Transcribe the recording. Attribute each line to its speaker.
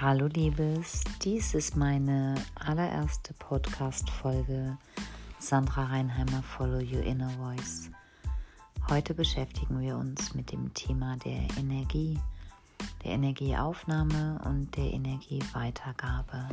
Speaker 1: Hallo Liebes, dies ist meine allererste Podcast-Folge Sandra Reinheimer Follow Your Inner Voice. Heute beschäftigen wir uns mit dem Thema der Energie, der Energieaufnahme und der Energieweitergabe.